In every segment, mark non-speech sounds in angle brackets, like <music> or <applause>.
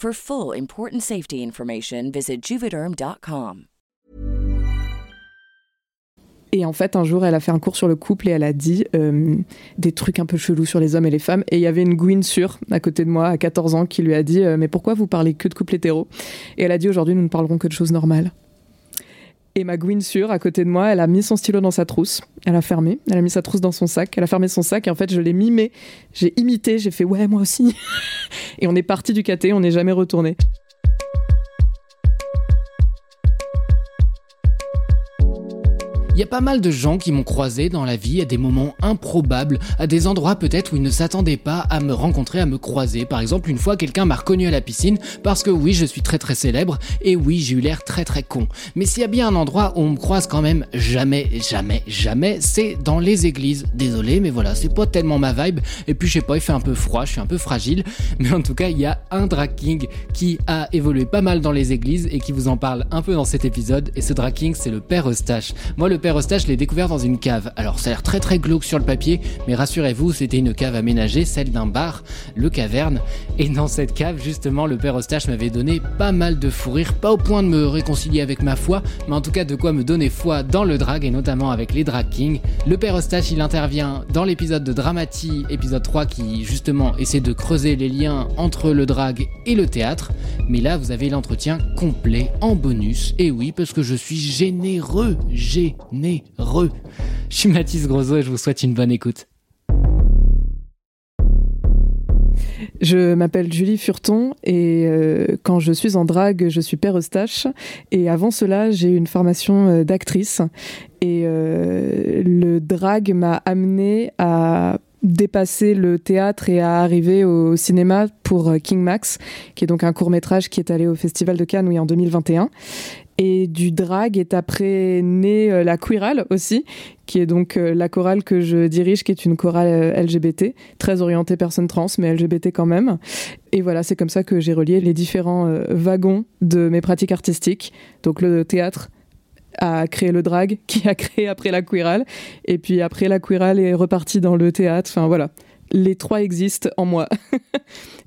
For full important safety information, visit juvederm.com. Et en fait, un jour, elle a fait un cours sur le couple et elle a dit euh, des trucs un peu chelous sur les hommes et les femmes. Et il y avait une Gwyn sûre à côté de moi, à 14 ans, qui lui a dit euh, Mais pourquoi vous parlez que de couple hétéro Et elle a dit Aujourd'hui, nous ne parlerons que de choses normales. Et ma Gwyn sûre, à côté de moi, elle a mis son stylo dans sa trousse. Elle a fermé. Elle a mis sa trousse dans son sac. Elle a fermé son sac. Et en fait, je l'ai mimé. J'ai imité. J'ai fait Ouais, moi aussi. <laughs> et on est parti du caté. On n'est jamais retourné. Il y a pas mal de gens qui m'ont croisé dans la vie à des moments improbables, à des endroits peut-être où ils ne s'attendaient pas à me rencontrer, à me croiser. Par exemple, une fois, quelqu'un m'a reconnu à la piscine parce que oui, je suis très très célèbre et oui, j'ai eu l'air très très con. Mais s'il y a bien un endroit où on me croise quand même jamais, jamais, jamais, c'est dans les églises. Désolé, mais voilà, c'est pas tellement ma vibe. Et puis, je sais pas, il fait un peu froid, je suis un peu fragile. <laughs> Mais en tout cas, il y a un drag king qui a évolué pas mal dans les églises et qui vous en parle un peu dans cet épisode. Et ce drag king, c'est le père Eustache. Moi, le père Eustache, je l'ai découvert dans une cave. Alors, ça a l'air très très glauque sur le papier, mais rassurez-vous, c'était une cave aménagée, celle d'un bar, le Caverne. Et dans cette cave, justement, le père Eustache m'avait donné pas mal de fou rire, pas au point de me réconcilier avec ma foi, mais en tout cas de quoi me donner foi dans le drag et notamment avec les drag kings. Le père Eustache, il intervient dans l'épisode de Dramati, épisode 3, qui justement essaie de creuser les liens entre le drag et le théâtre. Mais là, vous avez l'entretien complet en bonus. Et oui, parce que je suis généreux, généreux. Je suis Mathis Grosso et je vous souhaite une bonne écoute. Je m'appelle Julie Furton et euh, quand je suis en drague, je suis père Eustache. Et avant cela, j'ai une formation euh, d'actrice. Et euh, le drag m'a amené à dépasser le théâtre et à arriver au cinéma pour King Max, qui est donc un court métrage qui est allé au Festival de Cannes en 2021. Et du drag est après né euh, la Queerale aussi, qui est donc euh, la chorale que je dirige, qui est une chorale euh, LGBT, très orientée personnes trans, mais LGBT quand même. Et voilà, c'est comme ça que j'ai relié les différents wagons de mes pratiques artistiques. Donc le théâtre a créé le drag, <laughs> qui a créé après la Queerale, et puis après la Queerale est reparti dans le théâtre. Enfin voilà, les trois existent en moi. <laughs>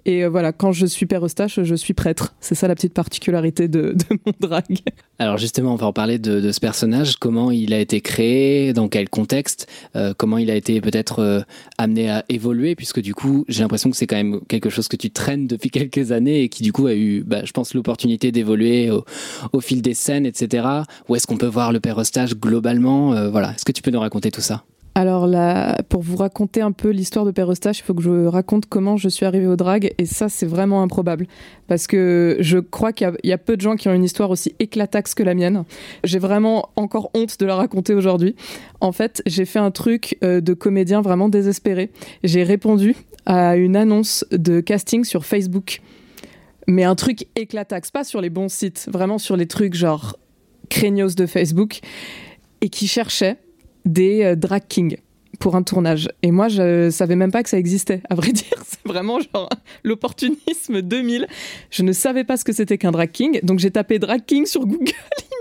Et euh, voilà, quand je suis père Eustache, je suis prêtre. C'est ça la petite particularité de, <laughs> mon drag. Alors justement, on va en parler de, ce personnage. Comment il a été créé? Dans quel contexte? Euh, Comment il a été peut-être euh, amené à évoluer? Puisque du coup, j'ai l'impression que c'est quand même quelque chose que tu traînes depuis <laughs> quelques années et qui du coup a eu, bah, je pense, l'opportunité d'évoluer au, fil des scènes, etc. Où est-ce qu'on peut voir le père Eustache globalement? Voilà, est-ce que tu peux nous raconter tout ça? Alors là, pour vous raconter un peu l'histoire de Père Eustache, il faut que je raconte comment je suis arrivée au drag, et ça c'est vraiment improbable, parce que je crois qu'il y, a peu de gens qui ont une histoire aussi éclataxe que la mienne. J'ai vraiment encore honte de la raconter aujourd'hui. En fait, j'ai fait un truc euh, de comédien vraiment désespéré. J'ai répondu à une annonce de casting sur Facebook, mais un truc éclataxe, pas sur les bons sites, vraiment sur les trucs genre craignos de Facebook, et qui cherchait des euh, drag kings pour un tournage. Et moi, je savais même pas que ça existait, à vrai <laughs> dire. C'est vraiment genre l'opportunisme 2000. Je ne savais pas ce que c'était qu'un drag king. Donc j'ai tapé drag king sur Google <laughs>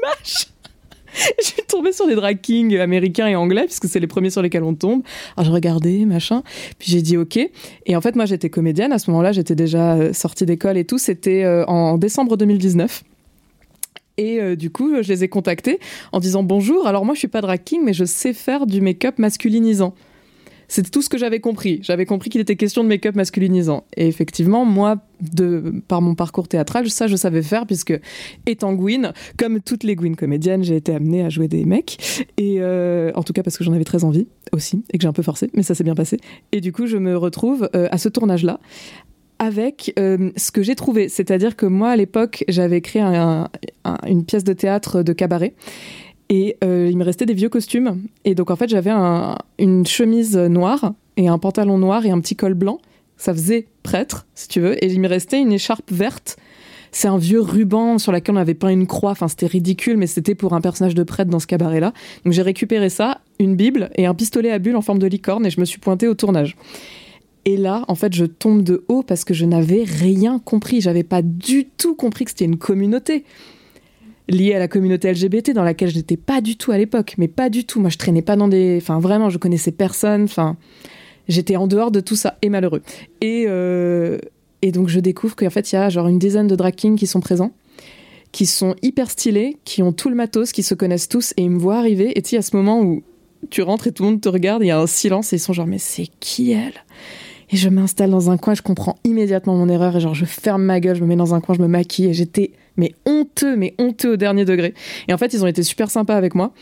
Images. je suis tombée sur les drag kings américains et anglais, puisque c'est les premiers sur lesquels on tombe. Alors je regardais, machin. Puis j'ai dit OK. Et en fait, moi, j'étais comédienne. À ce moment-là, j'étais déjà euh, sortie d'école et tout. C'était euh, en décembre 2019. Et euh, du coup, je les ai contactés en disant bonjour. Alors moi, je suis pas drag king, mais je sais faire du make-up masculinisant. C'était tout ce que j'avais compris. J'avais compris qu'il était question de make-up masculinisant. Et effectivement, moi, de, par mon parcours théâtral, ça, je savais faire, puisque étant Gwyn, comme toutes les Gwyn comédiennes, j'ai été amenée à jouer des mecs. Et euh, en tout cas, parce que j'en avais très envie aussi, et que j'ai un peu forcé, mais ça s'est bien passé. Et du coup, je me retrouve euh, à ce tournage-là avec euh, ce que j'ai trouvé. C'est-à-dire que moi, à l'époque, j'avais créé une pièce de théâtre de cabaret. Et euh, il me restait des vieux costumes. Et donc, en fait, j'avais une chemise noire et un pantalon noir et un petit col blanc. Ça faisait prêtre, si tu veux. Et il me restait une écharpe verte. C'est un vieux ruban sur lequel on avait peint une croix. Enfin, c'était ridicule, mais c'était pour un personnage de prêtre dans ce cabaret-là. Donc, j'ai récupéré ça, une Bible et un pistolet à bulles en forme de licorne et je me suis pointée au tournage. Et là, en fait, je tombe de haut parce que je n'avais rien compris. J'avais pas du tout compris que c'était une communauté liée à la communauté LGBT dans laquelle je n'étais pas du tout à l'époque. Mais pas du tout. Moi, je traînais pas dans des. Enfin, vraiment, je connaissais personne. Enfin, j'étais en dehors de tout ça et malheureux. Et, euh, et donc, je découvre qu'en fait, il y a genre une dizaine de drag kings qui sont présents qui sont hyper stylés, qui ont tout le matos, qui se connaissent tous, et ils me voient arriver. Et tu sais, à ce moment où tu rentres et tout le monde te regarde, il y a un silence, et ils sont genre, mais c'est qui elle? Et je m'installe dans un coin, je comprends immédiatement mon erreur et genre je ferme ma gueule, je me mets dans un coin, je me maquille et j'étais mais honteux, mais honteux au dernier degré. Et en fait, ils ont été super sympas avec moi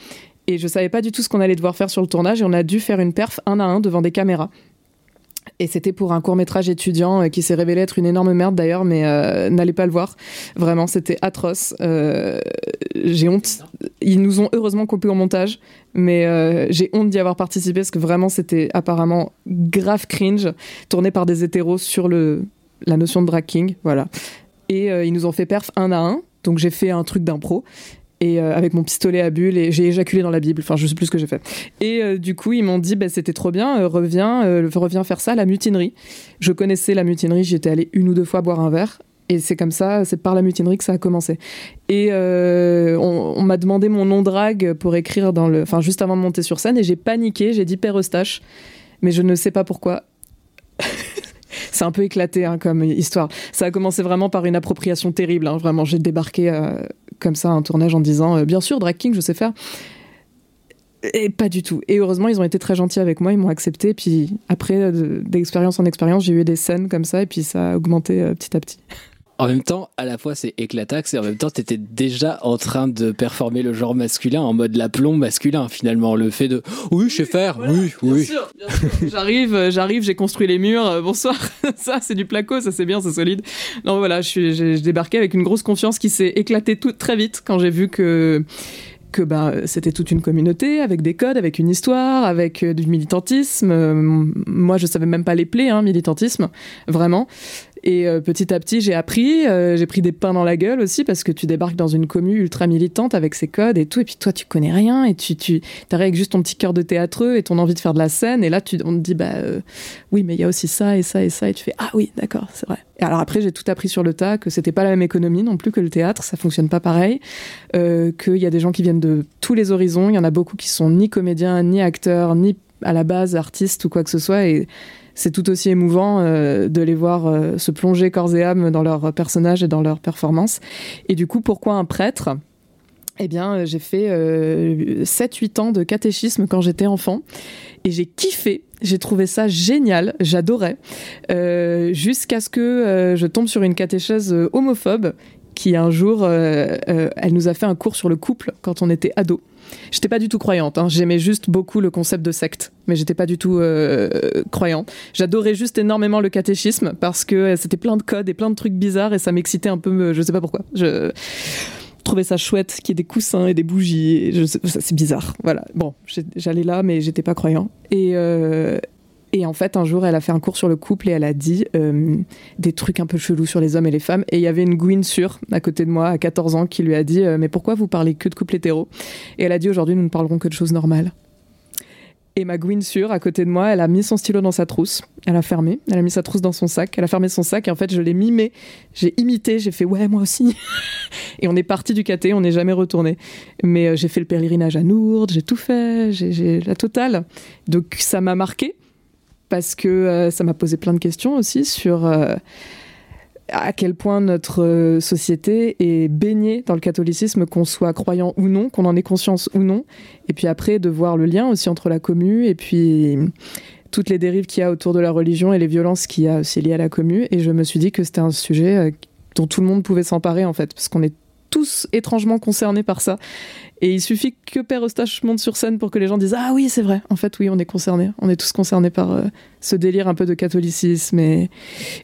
et je savais pas du tout ce qu'on allait devoir faire sur le tournage et on a dû faire une perf un à un devant des caméras. Et c'était pour un court métrage étudiant euh, qui s'est révélé être une énorme merde d'ailleurs, mais euh, n'allez pas le voir. Vraiment, c'était atroce. Euh, j'ai honte. Ils nous ont heureusement coupé au montage, mais j'ai honte d'y avoir participé parce que vraiment c'était apparemment grave cringe, tourné par des hétéros sur le, la notion de drag king. Voilà. Et ils nous ont fait perf un à un. Donc j'ai fait un truc d'impro et euh, avec mon pistolet à bulles et j'ai éjaculé dans la Bible. Enfin, je sais plus ce que j'ai fait. Et euh, du coup, ils m'ont dit, bah, c'était trop bien, euh, reviens, reviens faire ça, la mutinerie. Je connaissais la mutinerie, j'y étais allée une ou deux fois boire un verre. Et c'est comme ça, c'est par la mutinerie que ça a commencé. Et on, m'a demandé mon nom drague pour écrire dans le, enfin juste avant de monter sur scène, et j'ai paniqué, j'ai dit Père Eustache, mais je ne sais pas pourquoi. <laughs> c'est un peu éclaté hein, comme histoire. Ça a commencé vraiment par une appropriation terrible. Hein, vraiment, j'ai débarqué comme ça un tournage en disant euh, bien sûr drag king je sais faire et pas du tout. Et heureusement, ils ont été très gentils avec moi, ils m'ont accepté. Puis après, d'expérience en expérience, j'ai eu des scènes comme ça, et puis ça a augmenté euh, petit à petit. En même temps, à la fois c'est éclataxe et en même temps tu étais déjà en train de performer le genre masculin en mode l'aplomb masculin finalement. Le fait de oui, je sais faire, oui, oui. Sûr, <laughs> j'arrive, euh, j'arrive, j'ai construit les murs, euh, bonsoir. <laughs> ça c'est du placo, ça c'est bien, c'est solide. Non voilà, j'ai débarqué avec une grosse confiance qui s'est éclatée tout, très vite quand j'ai vu que que bah, c'était toute une communauté avec des codes, avec une histoire, avec euh, du militantisme. moi, je savais même pas les plaies, hein, militantisme, vraiment. Et euh, petit à petit, j'ai appris, euh, j'ai pris des pains dans la gueule aussi parce que tu débarques dans une commune ultra militante avec ses codes et tout, et puis toi, tu connais rien et tu, tu arrives avec juste ton petit cœur de théâtreux et ton envie de faire de la scène, et là, tu, on te dit, bah euh, oui, mais il y a aussi ça et ça et ça, et tu fais, ah oui, d'accord, c'est vrai. Et alors après, j'ai tout appris sur le tas, que c'était pas la même économie non plus que le théâtre, ça fonctionne pas pareil, qu'il y a des gens qui viennent de tous les horizons, il y en a beaucoup qui sont ni comédiens, ni acteurs, ni à la base artistes ou quoi que ce soit, et c'est tout aussi émouvant euh, de les voir euh, se plonger corps et âme dans leurs personnages et dans leurs performances. Et du coup, pourquoi un prêtre? Eh bien, euh, j'ai fait 7-8 ans de catéchisme quand j'étais enfant et j'ai kiffé. J'ai trouvé ça génial, j'adorais, jusqu'à ce que je tombe sur une catéchèse homophobe qui un jour, elle nous a fait un cours sur le couple quand on était ado. J'étais pas du tout croyante. Hein. J'aimais juste beaucoup le concept de secte, mais j'étais pas du tout euh, croyante. J'adorais juste énormément le catéchisme parce que euh, c'était plein de codes et plein de trucs bizarres et ça m'excitait un peu. Euh, je sais pas pourquoi. Je trouvais ça chouette qu'il y ait des coussins et des bougies. C'est bizarre. Voilà. Bon, j'allais là, mais j'étais pas croyant. Et, et en fait, un jour, elle a fait un cours sur le couple et elle a dit euh, des trucs un peu chelous sur les hommes et les femmes. Et il y avait une Gwyn sûre à côté de moi, à 14 ans, qui lui a dit euh, Mais pourquoi vous parlez que de couple hétéro Et elle a dit Aujourd'hui, nous ne parlerons que de choses normales. Et ma Gwyn sûre, à côté de moi, elle a mis son stylo dans sa trousse. Elle a fermé. Elle a mis sa trousse dans son sac. Elle a fermé son sac. Et en fait, je l'ai mimé. J'ai imité. J'ai fait Ouais, moi aussi. <laughs> et on est parti du caté. On n'est jamais retourné. Mais euh, j'ai fait le pèlerinage à Nourdes. J'ai tout fait. J'ai la totale. Donc, ça m'a marqué parce que euh, ça m'a posé plein de questions aussi sur euh, à quel point notre euh, société est baignée dans le catholicisme, qu'on soit croyant ou non, qu'on en ait conscience ou non. Et puis après, de voir le lien aussi entre la commu et puis toutes les dérives qu'il y a autour de la religion et les violences qu'il y a aussi liées à la commu. Et je me suis dit que c'était un sujet dont tout le monde pouvait s'emparer en fait, parce qu'on est tous étrangement concernés par ça. Et il suffit que Père Eustache monte sur scène pour que les gens disent Ah oui, c'est vrai. En fait, oui, on est concernés. On est tous concernés par euh, ce délire un peu de catholicisme et,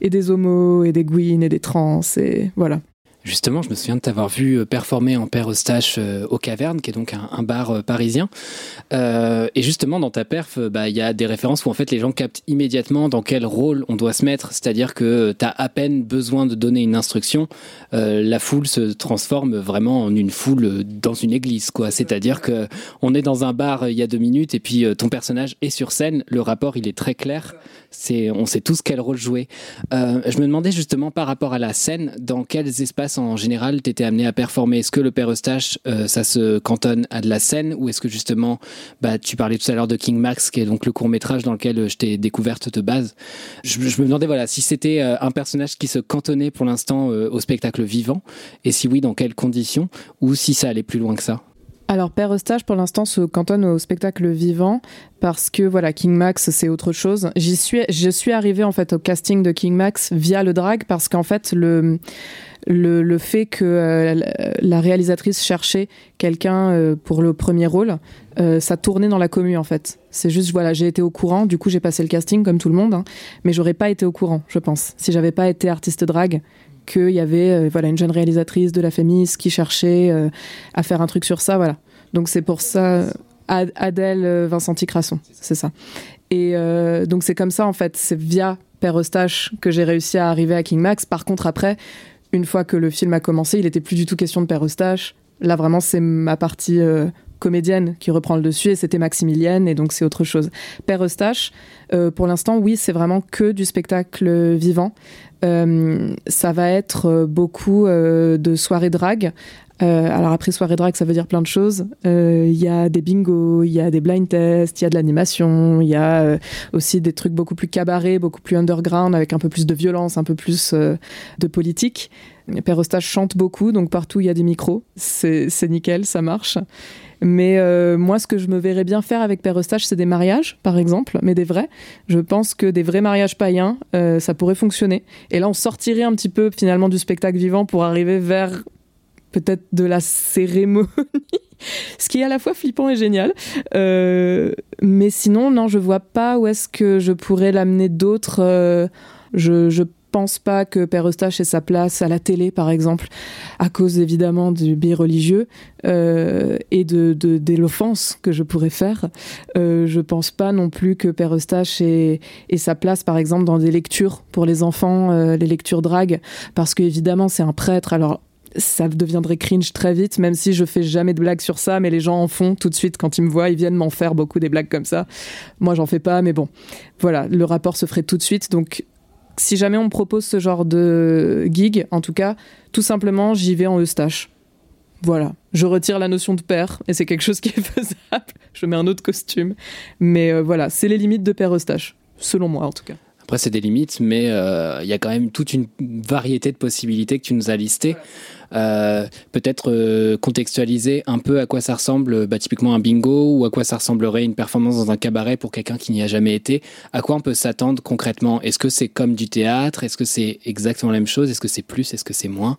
des homos et des gouines et des trans. Et voilà. Justement, je me souviens de t'avoir vu euh, performer en Père Eustache euh, au Caverne, qui est donc un, bar euh, parisien. et justement, dans ta perf, bah, il y a des références où en fait les gens captent immédiatement dans quel rôle on doit se mettre. C'est-à-dire que tu as à peine besoin de donner une instruction, la foule se transforme vraiment en une foule dans une église. quoi. C'est-à-dire que on est dans un bar il y a deux minutes et puis ton personnage est sur scène. Le rapport, il est très clair. On sait tous quel rôle jouer. je me demandais justement par rapport à la scène, dans quels espaces en général tu étais amené à performer? Est-ce que le Père Eustache, euh, ça se cantonne à de la scène ou est-ce que justement, bah, tu parlais tout à l'heure de King Max, qui est donc le court métrage dans lequel euh, je t'ai découverte de base. Je, me demandais voilà si c'était euh, un personnage qui se cantonnait pour l'instant au spectacle vivant et si oui, dans quelles conditions ou si ça allait plus loin que ça? Alors Père Eustache pour l'instant se cantonne au spectacle vivant parce que voilà King Max c'est autre chose. J'y suis je suis arrivée en fait au casting de King Max via le drag parce qu'en fait le le, fait que euh, la réalisatrice cherchait quelqu'un euh, pour le premier rôle, euh, ça tournait dans la commune en fait. C'est juste voilà, j'ai été au courant, du coup j'ai passé le casting comme tout le monde, hein, mais j'aurais pas été au courant, je pense, si j'avais pas été artiste drag qu'il y avait voilà une jeune réalisatrice de la Fémis qui cherchait à faire un truc sur ça, voilà. Donc c'est pour ça Adèle Vincenti Crasson, c'est ça. Et donc c'est comme ça en fait, c'est via Père Eustache que j'ai réussi à arriver à King Max. Par contre après, une fois que le film a commencé, il était plus du tout question de Père Eustache. Là, vraiment, c'est ma partie euh, comédienne qui reprend le dessus et c'était Maximilienne et donc c'est autre chose. Père Eustache, euh, pour l'instant, oui, c'est vraiment que du spectacle vivant. Euh, ça va être beaucoup de soirées drague euh, alors après soirée drag, ça veut dire plein de choses. Euh, il y a des bingos, il y a des blind tests, il y a de l'animation, il y a euh, aussi des trucs beaucoup plus cabarets, beaucoup plus underground, avec un peu plus de violence, un peu plus de politique. Père Eustache chante beaucoup, donc partout il y a des micros, c'est nickel, ça marche. Mais moi, ce que je me verrais bien faire avec Père Eustache, c'est des mariages, par exemple, mais des vrais. Je pense que des vrais mariages païens, ça pourrait fonctionner. Et là, on sortirait un petit peu finalement du spectacle vivant pour arriver vers peut-être de la cérémonie, <laughs> ce qui est à la fois flippant et génial. Euh, mais sinon, non, je vois pas où est-ce que je pourrais l'amener d'autres. Euh, je, je pense pas que Père Eustache ait sa place à la télé, par exemple, à cause évidemment du biais religieux euh, et de, l'offense que je pourrais faire. Euh, je pense pas non plus que Père Eustache ait, sa place, par exemple, dans des lectures pour les enfants, les lectures drague, parce qu'évidemment, c'est un prêtre. Alors, ça deviendrait cringe très vite, même si je fais jamais de blagues sur ça, mais les gens en font tout de suite quand ils me voient, ils viennent m'en faire beaucoup des blagues comme ça. Moi, j'en fais pas, mais bon, voilà, le rapport se ferait tout de suite. Donc, si jamais on me propose ce genre de gig, en tout cas, tout simplement, j'y vais en Eustache. Voilà, je retire la notion de père et c'est quelque chose qui est <laughs> faisable. Je mets un autre costume, mais euh, voilà, c'est les limites de père Eustache, selon moi en tout cas. Après, c'est des limites, mais euh, il y a quand même toute une variété de possibilités que tu nous as listées. Euh, peut-être euh, contextualiser un peu à quoi ça ressemble, bah, typiquement un bingo, ou à quoi ça ressemblerait une performance dans un cabaret pour quelqu'un qui n'y a jamais été. À quoi on peut s'attendre concrètement? Est-ce que c'est comme du théâtre? Est-ce que c'est exactement la même chose? Est-ce que c'est plus? Est-ce que c'est moins?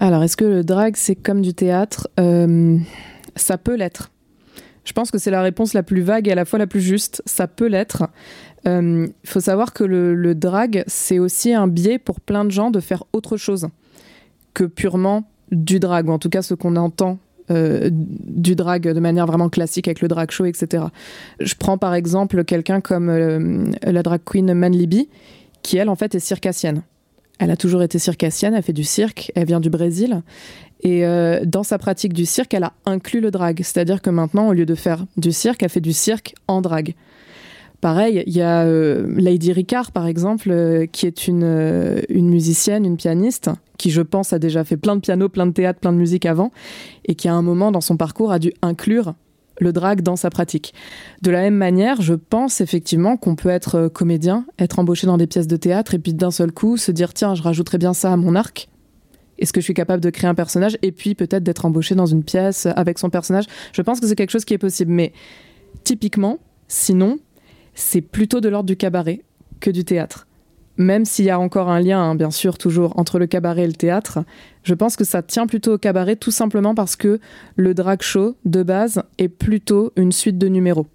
Alors, est-ce que le drag, c'est comme du théâtre? Ça peut l'être. Je pense que c'est la réponse la plus vague et à la fois la plus juste. Ça peut l'être. Il euh, faut savoir que le, drag, c'est aussi un biais pour plein de gens de faire autre chose que purement du drag, ou en tout cas ce qu'on entend euh, du drag de manière vraiment classique avec le drag show, etc. Je prends par exemple quelqu'un comme euh, la drag queen Manlibi, qui elle en fait est circassienne. Elle a toujours été circassienne, elle fait du cirque, elle vient du Brésil. Et dans sa pratique du cirque, elle a inclus le drag. C'est-à-dire que maintenant, au lieu de faire du cirque, elle fait du cirque en drag. Pareil, il y a euh, Lady Ricard, par exemple, euh, qui est une, euh, une musicienne, une pianiste, qui, je pense, a déjà fait plein de piano, plein de théâtre, plein de musique avant, et qui, à un moment dans son parcours, a dû inclure le drag dans sa pratique. De la même manière, je pense effectivement qu'on peut être comédien, être embauché dans des pièces de théâtre, et puis d'un seul coup se dire tiens, je rajouterais bien ça à mon arc. Est-ce que je suis capable de créer un personnage et puis peut-être d'être embauché dans une pièce avec son personnage? Je pense que c'est quelque chose qui est possible. Mais typiquement, sinon, c'est plutôt de l'ordre du cabaret que du théâtre. Même s'il y a encore un lien, hein, bien sûr, toujours entre le cabaret et le théâtre, je pense que ça tient plutôt au cabaret tout simplement parce que le drag show, de base, est plutôt une suite de numéros.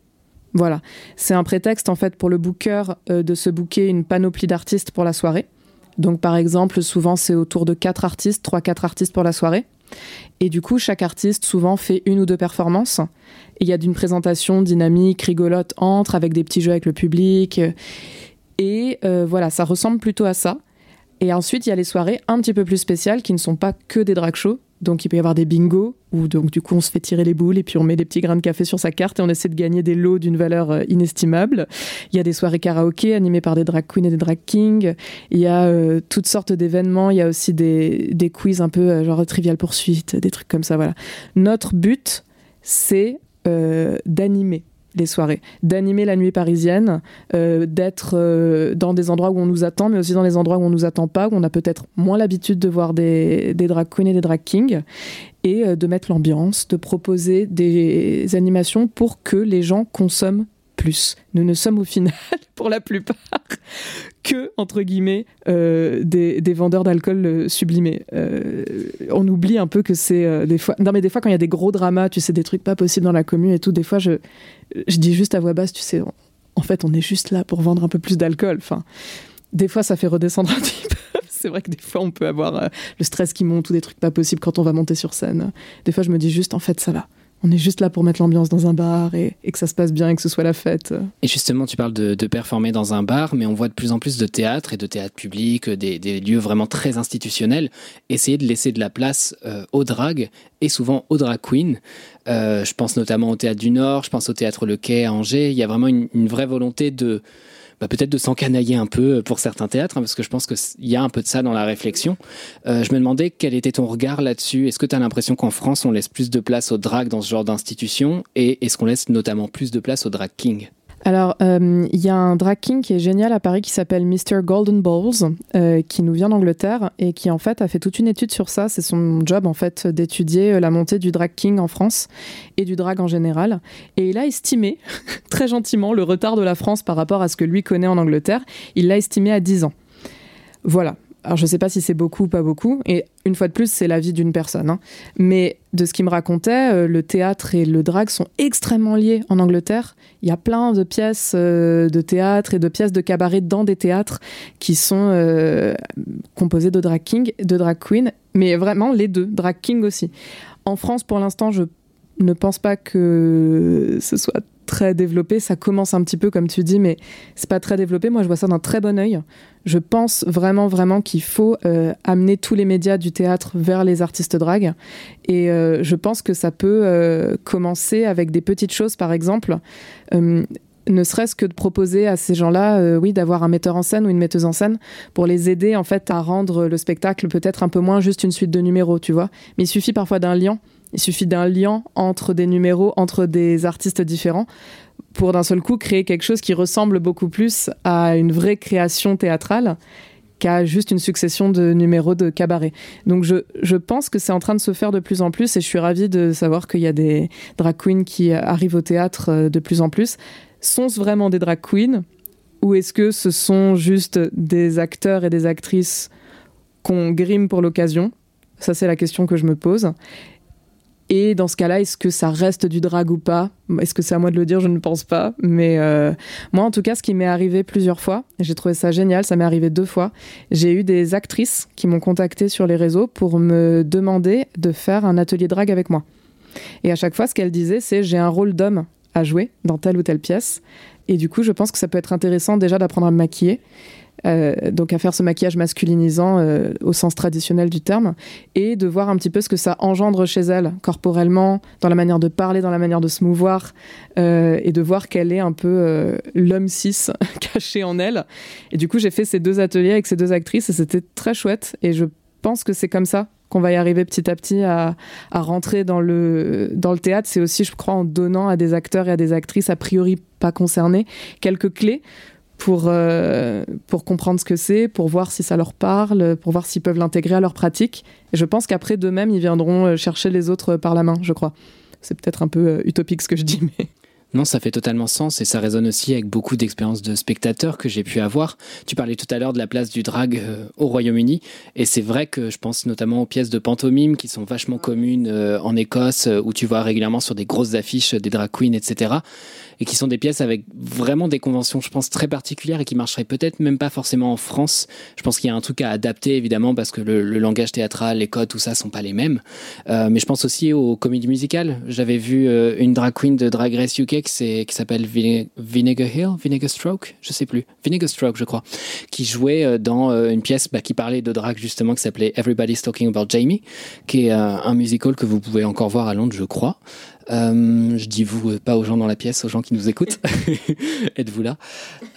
Voilà, c'est un prétexte en fait pour le booker euh, de se booker une panoplie d'artistes pour la soirée. Donc par exemple, souvent c'est autour de quatre artistes, trois quatre artistes pour la soirée. Et du coup, chaque artiste souvent fait une ou deux performances. il y a d'une présentation dynamique, rigolote entre, avec des petits jeux avec le public. Et euh, voilà, ça ressemble plutôt à ça. Et ensuite, il y a les soirées un petit peu plus spéciales qui ne sont pas que des drag shows. Donc, il peut y avoir des bingos où donc du coup on se fait tirer les boules et puis on met des petits grains de café sur sa carte et on essaie de gagner des lots d'une valeur euh, inestimable. Il y a des soirées karaoké animées par des drag queens et des drag kings. Il y a euh, toutes sortes d'événements. Il y a aussi des, des quiz un peu genre trivial poursuite, des trucs comme ça. Voilà. Notre but, c'est d'animer les soirées, d'animer la nuit parisienne, euh, d'être euh, dans des endroits où on nous attend, mais aussi dans des endroits où on nous attend pas, où on a peut-être moins l'habitude de voir des, des drag queens et des drag kings, et euh, de mettre l'ambiance, de proposer des animations pour que les gens consomment plus. Nous ne sommes au final, <laughs> pour la plupart, que, entre guillemets, euh, des, vendeurs d'alcool euh, sublimés. Euh, on oublie un peu que c'est des fois... Non mais des fois, quand il y a des gros dramas, tu sais, des trucs pas possibles dans la commune et tout, des fois, je, je dis juste à voix basse, tu sais, en fait, on est juste là pour vendre un peu plus d'alcool. Enfin, des fois, ça fait redescendre un <laughs> petit peu. c'est vrai que des fois, on peut avoir le stress qui monte ou des trucs pas possibles quand on va monter sur scène. Des fois, je me dis juste, en fait, ça va on est juste là pour mettre l'ambiance dans un bar et, que ça se passe bien et que ce soit la fête. Et justement, tu parles de, performer dans un bar, mais on voit de plus en plus de théâtre et de théâtre public, des, lieux vraiment très institutionnels, essayer de laisser de la place euh, aux drag et souvent aux drag queens. Euh, je pense notamment au théâtre du Nord, je pense au théâtre Le Quai à Angers. Il y a vraiment une vraie volonté de bah, peut-être de s'encanailler un peu pour certains théâtres, hein, parce que je pense qu'il y a un peu de ça dans la réflexion. Euh, je me demandais quel était ton regard là-dessus. Est-ce que tu as l'impression qu'en France, on laisse plus de place au drag dans ce genre d'institution? Et est-ce qu'on laisse notamment plus de place au drag king? Alors, euh, il y a un drag king qui est génial à Paris qui s'appelle Mr. Golden Balls, euh, qui nous vient d'Angleterre et qui en fait a fait toute une étude sur ça. C'est son job en fait d'étudier euh, la montée du drag king en France et du drag en général. Et il a estimé <laughs> très gentiment le retard de la France par rapport à ce que lui connaît en Angleterre. Il l'a estimé à 10 ans. Voilà. Alors je ne sais pas si c'est beaucoup ou pas beaucoup, et une fois de plus, c'est la vie d'une personne. Hein. Mais de ce qu'il me racontait, euh, le théâtre et le drag sont extrêmement liés en Angleterre. Il y a plein de pièces euh, de théâtre et de pièces de cabaret dans des théâtres qui sont euh, composées de drag king, de drag queen, mais vraiment les deux, drag king aussi. En France, pour l'instant, je ne pense pas que ce soit très développé. Ça commence un petit peu, comme tu dis, mais c'est pas très développé. Moi, je vois ça d'un très bon oeil. Je pense vraiment, vraiment qu'il faut euh, amener tous les médias du théâtre vers les artistes drag. Et euh, je pense que ça peut euh, commencer avec des petites choses, par exemple. ne serait-ce que de proposer à ces gens-là, oui, d'avoir un metteur en scène ou une metteuse en scène pour les aider en fait à rendre le spectacle peut-être un peu moins juste une suite de numéros, tu vois. Mais il suffit parfois d'un lien il suffit d'un lien entre des numéros, entre des artistes différents, pour d'un seul coup créer quelque chose qui ressemble beaucoup plus à une vraie création théâtrale qu'à juste une succession de numéros de cabaret. Donc je, je pense que c'est en train de se faire de plus en plus et je suis ravie de savoir qu'il y a des drag queens qui arrivent au théâtre euh, de plus en plus. Sont-ce vraiment des drag queens ou est-ce que ce sont juste des acteurs et des actrices qu'on grime pour l'occasion? Ça c'est la question que je me pose. Et dans ce cas-là, est-ce que ça reste du drag ou pas? Est-ce que c'est à moi de le dire? Je ne pense pas. Mais euh, moi, en tout cas, ce qui m'est arrivé plusieurs fois, j'ai trouvé ça génial, ça m'est arrivé deux fois. J'ai eu des actrices qui m'ont contacté sur les réseaux pour me demander de faire un atelier drag avec moi. Et à chaque fois, ce qu'elles disaient, c'est j'ai un rôle d'homme à jouer dans telle ou telle pièce. Et du coup, je pense que ça peut être intéressant déjà d'apprendre à me maquiller. Euh, donc à faire ce maquillage masculinisant euh, au sens traditionnel du terme, et de voir un petit peu ce que ça engendre chez elle, corporellement, dans la manière de parler, dans la manière de se mouvoir, euh, et de voir qu'elle est un peu l'homme cis <laughs> caché en elle. Et du coup, j'ai fait ces deux ateliers avec ces deux actrices, et c'était très chouette, et je pense que c'est comme ça qu'on va y arriver petit à petit à, à, rentrer dans le, dans le théâtre. C'est aussi, je crois, en donnant à des acteurs et à des actrices a priori pas concernés quelques clés pour, euh, pour comprendre ce que c'est, pour voir si ça leur parle, pour voir s'ils peuvent l'intégrer à leur pratique. Et je pense qu'après d'eux-mêmes, ils viendront euh, chercher les autres par la main, je crois. C'est peut-être un peu euh, utopique ce que je dis, <laughs> mais... Non, ça fait totalement sens et ça résonne aussi avec beaucoup d'expériences de spectateurs que j'ai pu avoir. Tu parlais tout à l'heure de la place du drag euh, au Royaume-Uni et c'est vrai que je pense notamment aux pièces de pantomime qui sont vachement communes euh, en Écosse où tu vois régulièrement sur des grosses affiches des drag queens, etc et qui sont des pièces avec vraiment des conventions, je pense, très particulières et qui marcheraient peut-être même pas forcément en France. Je pense qu'il y a un truc à adapter, évidemment, parce que le, langage théâtral, les codes, tout ça sont pas les mêmes. Euh, mais je pense aussi aux comédies musicales. J'avais vu euh, une drag queen de Drag Race UK qui, s'appelle Vinegar Hill, Vinegar Stroke, je sais plus, Vinegar Stroke, je crois, qui jouait euh, dans une pièce bah, qui parlait de drag justement, qui s'appelait Everybody's Talking About Jamie, qui est un musical que vous pouvez encore voir à Londres, je crois. Euh, je dis vous, euh, pas aux gens dans la pièce, aux gens qui nous écoutent. <laughs> Êtes-vous là?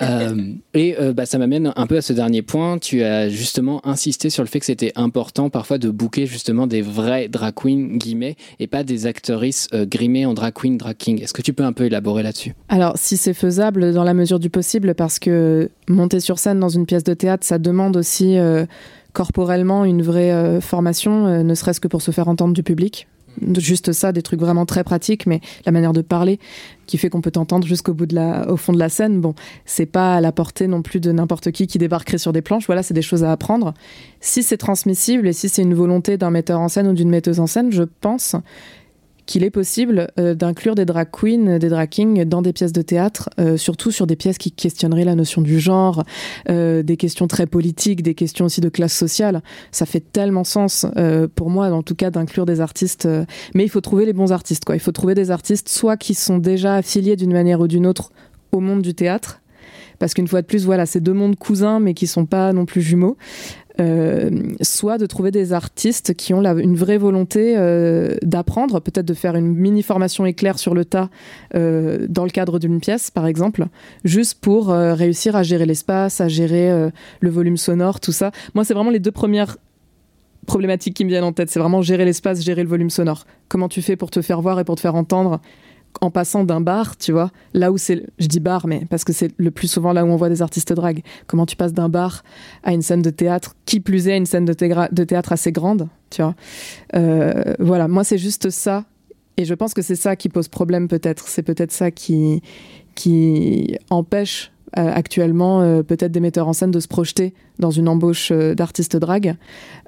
Euh, Et bah, ça m'amène un peu à ce dernier point. Tu as justement insisté sur le fait que c'était important parfois de booker justement des vrais drag queens guillemets et pas des actrices grimées en drag queen, drag king. Est-ce que tu peux un peu élaborer là-dessus? Alors, si c'est faisable dans la mesure du possible, parce que monter sur scène dans une pièce de théâtre, ça demande aussi corporellement une vraie formation, ne serait-ce que pour se faire entendre du public juste ça, des trucs vraiment très pratiques, mais la manière de parler qui fait qu'on peut t'entendre jusqu'au bout de la, au fond de la scène, bon, c'est pas à la portée non plus de n'importe qui qui débarquerait sur des planches. Voilà, c'est des choses à apprendre. Si c'est transmissible et si c'est une volonté d'un metteur en scène ou d'une metteuse en scène, je pense qu'il est possible euh, d'inclure des drag queens, des drag kings dans des pièces de théâtre, euh, surtout sur des pièces qui questionneraient la notion du genre, euh, des questions très politiques, des questions aussi de classe sociale. Ça fait tellement sens pour moi, en tout cas, d'inclure des artistes. mais il faut trouver les bons artistes, quoi. Il faut trouver des artistes soit qui sont déjà affiliés d'une manière ou d'une autre au monde du théâtre, parce qu'une fois de plus, voilà, c'est deux mondes cousins, mais qui sont pas non plus jumeaux. Euh, soit de trouver des artistes qui ont une vraie volonté euh, d'apprendre, peut-être de faire une mini formation éclair sur le tas euh, dans le cadre d'une pièce, par exemple, juste pour réussir à gérer l'espace, à gérer le volume sonore, tout ça. Moi, c'est vraiment les deux premières problématiques qui me viennent en tête. C'est vraiment gérer l'espace, gérer le volume sonore. Comment tu fais pour te faire voir et pour te faire entendre en passant d'un bar, tu vois, là où c'est, je dis bar, mais parce que c'est le plus souvent là où on voit des artistes drag. Comment tu passes d'un bar à une scène de théâtre, qui plus est à une scène de, théâtre assez grande, tu vois. Euh, voilà, moi c'est juste ça, et je pense que c'est ça qui pose problème peut-être. C'est peut-être ça qui qui empêche actuellement euh, peut-être des metteurs en scène de se projeter dans une embauche euh, d'artistes drag.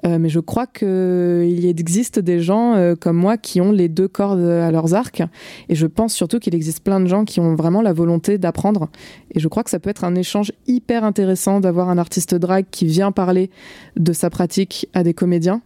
mais je crois qu'il existe des gens comme moi qui ont les deux cordes à leurs arcs. Et je pense surtout qu'il existe plein de gens qui ont vraiment la volonté d'apprendre. Et je crois que ça peut être un échange hyper intéressant d'avoir un artiste drag qui vient parler de sa pratique à des comédiens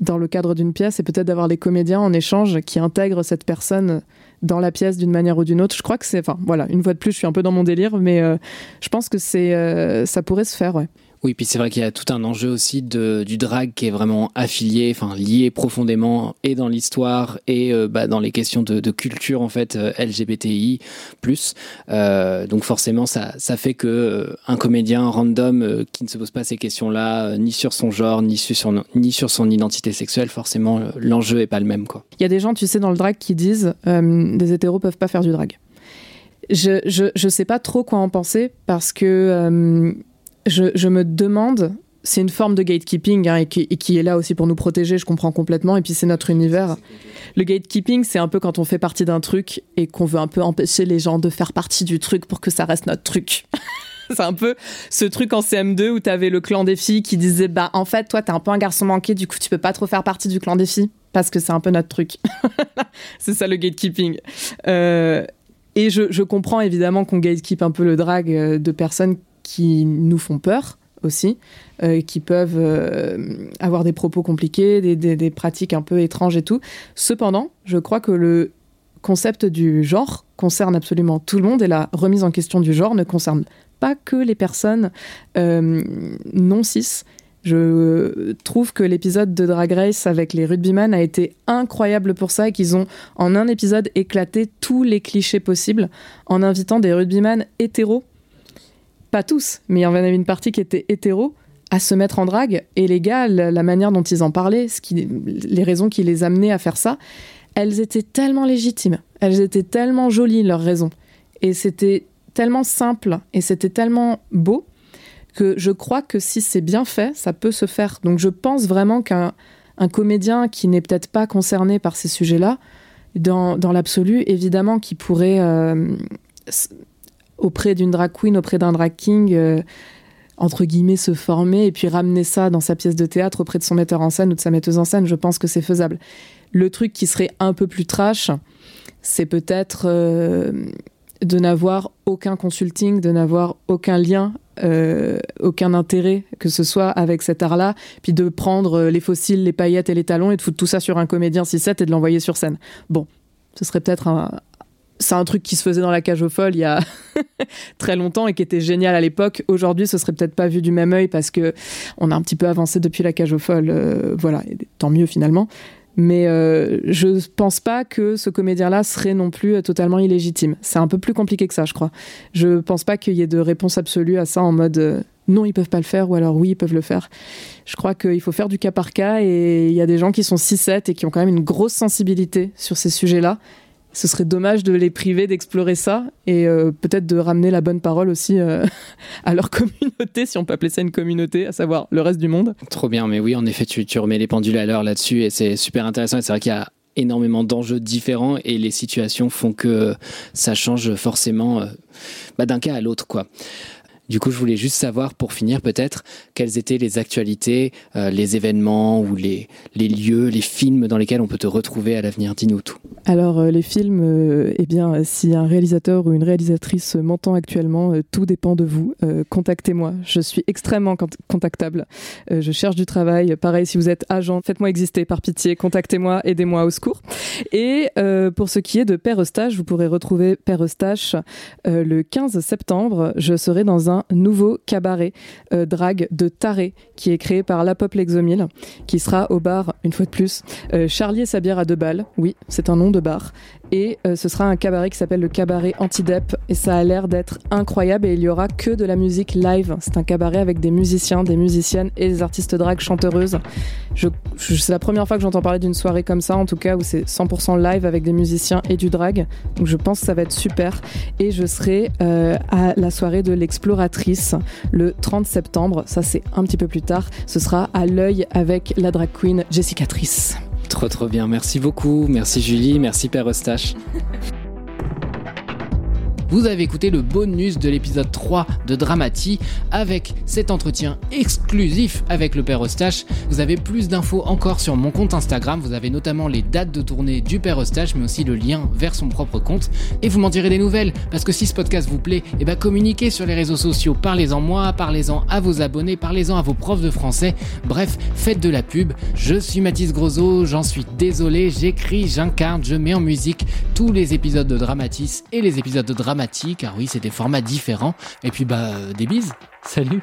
dans le cadre d'une pièce et peut-être d'avoir des comédiens en échange qui intègrent cette personne dans la pièce d'une manière ou d'une autre. Je crois que c'est, enfin voilà, une fois de plus, je suis un peu dans mon délire, mais euh, je pense que c'est, euh, ça pourrait se faire, ouais. Oui, puis c'est vrai qu'il y a tout un enjeu aussi du drag qui est vraiment affilié, enfin lié profondément et dans l'histoire et euh, bah, dans les questions de, culture en fait euh, LGBTI. Euh, donc forcément, ça, fait que euh, un comédien random qui ne se pose pas ces questions-là, ni sur son genre, ni sur son, ni sur son identité sexuelle, forcément l'enjeu est pas le même quoi. Il y a des gens, tu sais, dans le drag qui disent des hétéros peuvent pas faire du drag. Je, je, je sais pas trop quoi en penser parce que je, me demande, c'est une forme de gatekeeping hein, et, qui, est là aussi pour nous protéger, je comprends complètement, et puis c'est notre univers. Le gatekeeping, c'est un peu quand on fait partie d'un truc et qu'on veut un peu empêcher les gens de faire partie du truc pour que ça reste notre truc. <laughs> c'est un peu ce truc en CM2 où t'avais le clan des filles qui disait bah en fait toi t'es un peu un garçon manqué du coup tu peux pas trop faire partie du clan des filles parce que c'est un peu notre truc. <laughs> c'est ça le gatekeeping. Euh, et je, comprends évidemment qu'on gatekeep un peu le drag euh, de personnes qui nous font peur aussi, euh, qui peuvent euh, avoir des propos compliqués, des, pratiques un peu étranges et tout. Cependant, je crois que le concept du genre concerne absolument tout le monde et la remise en question du genre ne concerne pas que les personnes euh, non cis. Je trouve que l'épisode de Drag Race avec les rugbyman a été incroyable pour ça et qu'ils ont en un épisode éclaté tous les clichés possibles en invitant des rugbyman hétéros pas tous, mais il y en avait une partie qui était hétéro, à se mettre en drague. Et les gars, la, manière dont ils en parlaient, les raisons qui les amenaient à faire ça, elles étaient tellement légitimes, elles étaient tellement jolies, leurs raisons. Et c'était tellement simple et c'était tellement beau que je crois que si c'est bien fait, ça peut se faire. Donc je pense vraiment qu'un un comédien qui n'est peut-être pas concerné par ces sujets-là Dans, dans l'absolu, évidemment, qui pourrait, euh, auprès d'une drag queen, auprès d'un drag king, euh, entre guillemets, se former et puis ramener ça dans sa pièce de théâtre auprès de son metteur en scène ou de sa metteuse en scène. Je pense que c'est faisable. Le truc qui serait un peu plus trash, c'est peut-être euh, de n'avoir aucun consulting, de n'avoir aucun lien, euh, aucun intérêt que ce soit avec cet art-là, puis de prendre les fossiles, les paillettes et les talons et de foutre tout ça sur un comédien 6-7 et de l'envoyer sur scène. Bon, ce serait peut-être un, c'est un truc qui se faisait dans la cage aux folles il y a <laughs> très longtemps et qui était génial à l'époque. Aujourd'hui, ce serait peut-être pas vu du même œil parce que on a un petit peu avancé depuis la cage aux folles. Euh, voilà, tant mieux finalement. Mais euh, je pense pas que ce comédien-là serait non plus euh, totalement illégitime. C'est un peu plus compliqué que ça, je crois. Je pense pas qu'il y ait de réponse absolue à ça en mode euh, non, ils peuvent pas le faire ou alors oui, ils peuvent le faire. Je crois qu'il faut faire du cas par cas et il y a des gens qui sont 6-7 et qui ont quand même une grosse sensibilité sur ces sujets-là ce serait dommage de les priver d'explorer ça et euh, peut-être de ramener la bonne parole aussi euh, <laughs> à leur communauté, si on peut appeler ça une communauté, à savoir le reste du monde. Trop bien, mais oui, en effet, tu, remets les pendules à l'heure là-dessus et c'est super intéressant. Et c'est vrai qu'il y a énormément d'enjeux différents et les situations font que ça change forcément euh, bah, d'un cas à l'autre, quoi. Du coup, je voulais juste savoir, pour finir peut-être, quelles étaient les actualités, euh, les événements ou les, les lieux, les films dans lesquels on peut te retrouver à l'avenir. Dis-nous tout. Alors, euh, les films, euh, eh bien, si un réalisateur ou une réalisatrice m'entend actuellement, tout dépend de vous. Contactez-moi. Je suis extrêmement contactable. je cherche du travail. Pareil, si vous êtes agent, faites-moi exister par pitié. Contactez-moi, aidez-moi au secours. Et pour ce qui est de Père Eustache, vous pourrez retrouver Père Eustache le 15 septembre. Je serai dans un nouveau cabaret euh, drague de taré qui est créé par La Pop qui sera au bar, une fois de plus, euh, Charlie et sa bière à deux balles. Oui, c'est un nom de bar. Et euh, ce sera un cabaret qui s'appelle le cabaret Antidep. Et ça a l'air d'être incroyable et il y aura que de la musique live. C'est un cabaret avec des musiciens, des musiciennes et des artistes drag chanteuses. Je, c'est la première fois que j'entends parler d'une soirée comme ça, en tout cas, où c'est 100% live avec des musiciens et du drag. Donc je pense que ça va être super. Et je serai à la soirée de l'exploratrice le 30 septembre. Ça, c'est un petit peu plus tard. Ce sera à l'œil avec la drag queen Jessica Trice. Trop, trop bien. Merci beaucoup. Merci Julie. Merci Père Eustache. Vous avez écouté le bonus de l'épisode 3 de Dramati avec cet entretien exclusif avec le Père Eustache. Vous avez plus d'infos encore sur mon compte Instagram. Vous avez notamment les dates de tournée du Père Eustache, mais aussi le lien vers son propre compte. Et vous m'en direz des nouvelles, parce que si ce podcast vous plaît, eh ben communiquez sur les réseaux sociaux. Parlez-en moi, parlez-en à vos abonnés, parlez-en à vos profs de français. Bref, faites de la pub. Je suis Mathis Grosot, j'en suis désolé, j'écris, j'incarne, je mets en musique tous les épisodes de Dramatis et les épisodes de Dramatis car oui, c'est des formats différents. Et puis, bah, euh, des bises. Salut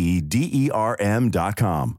E D E R M dot com.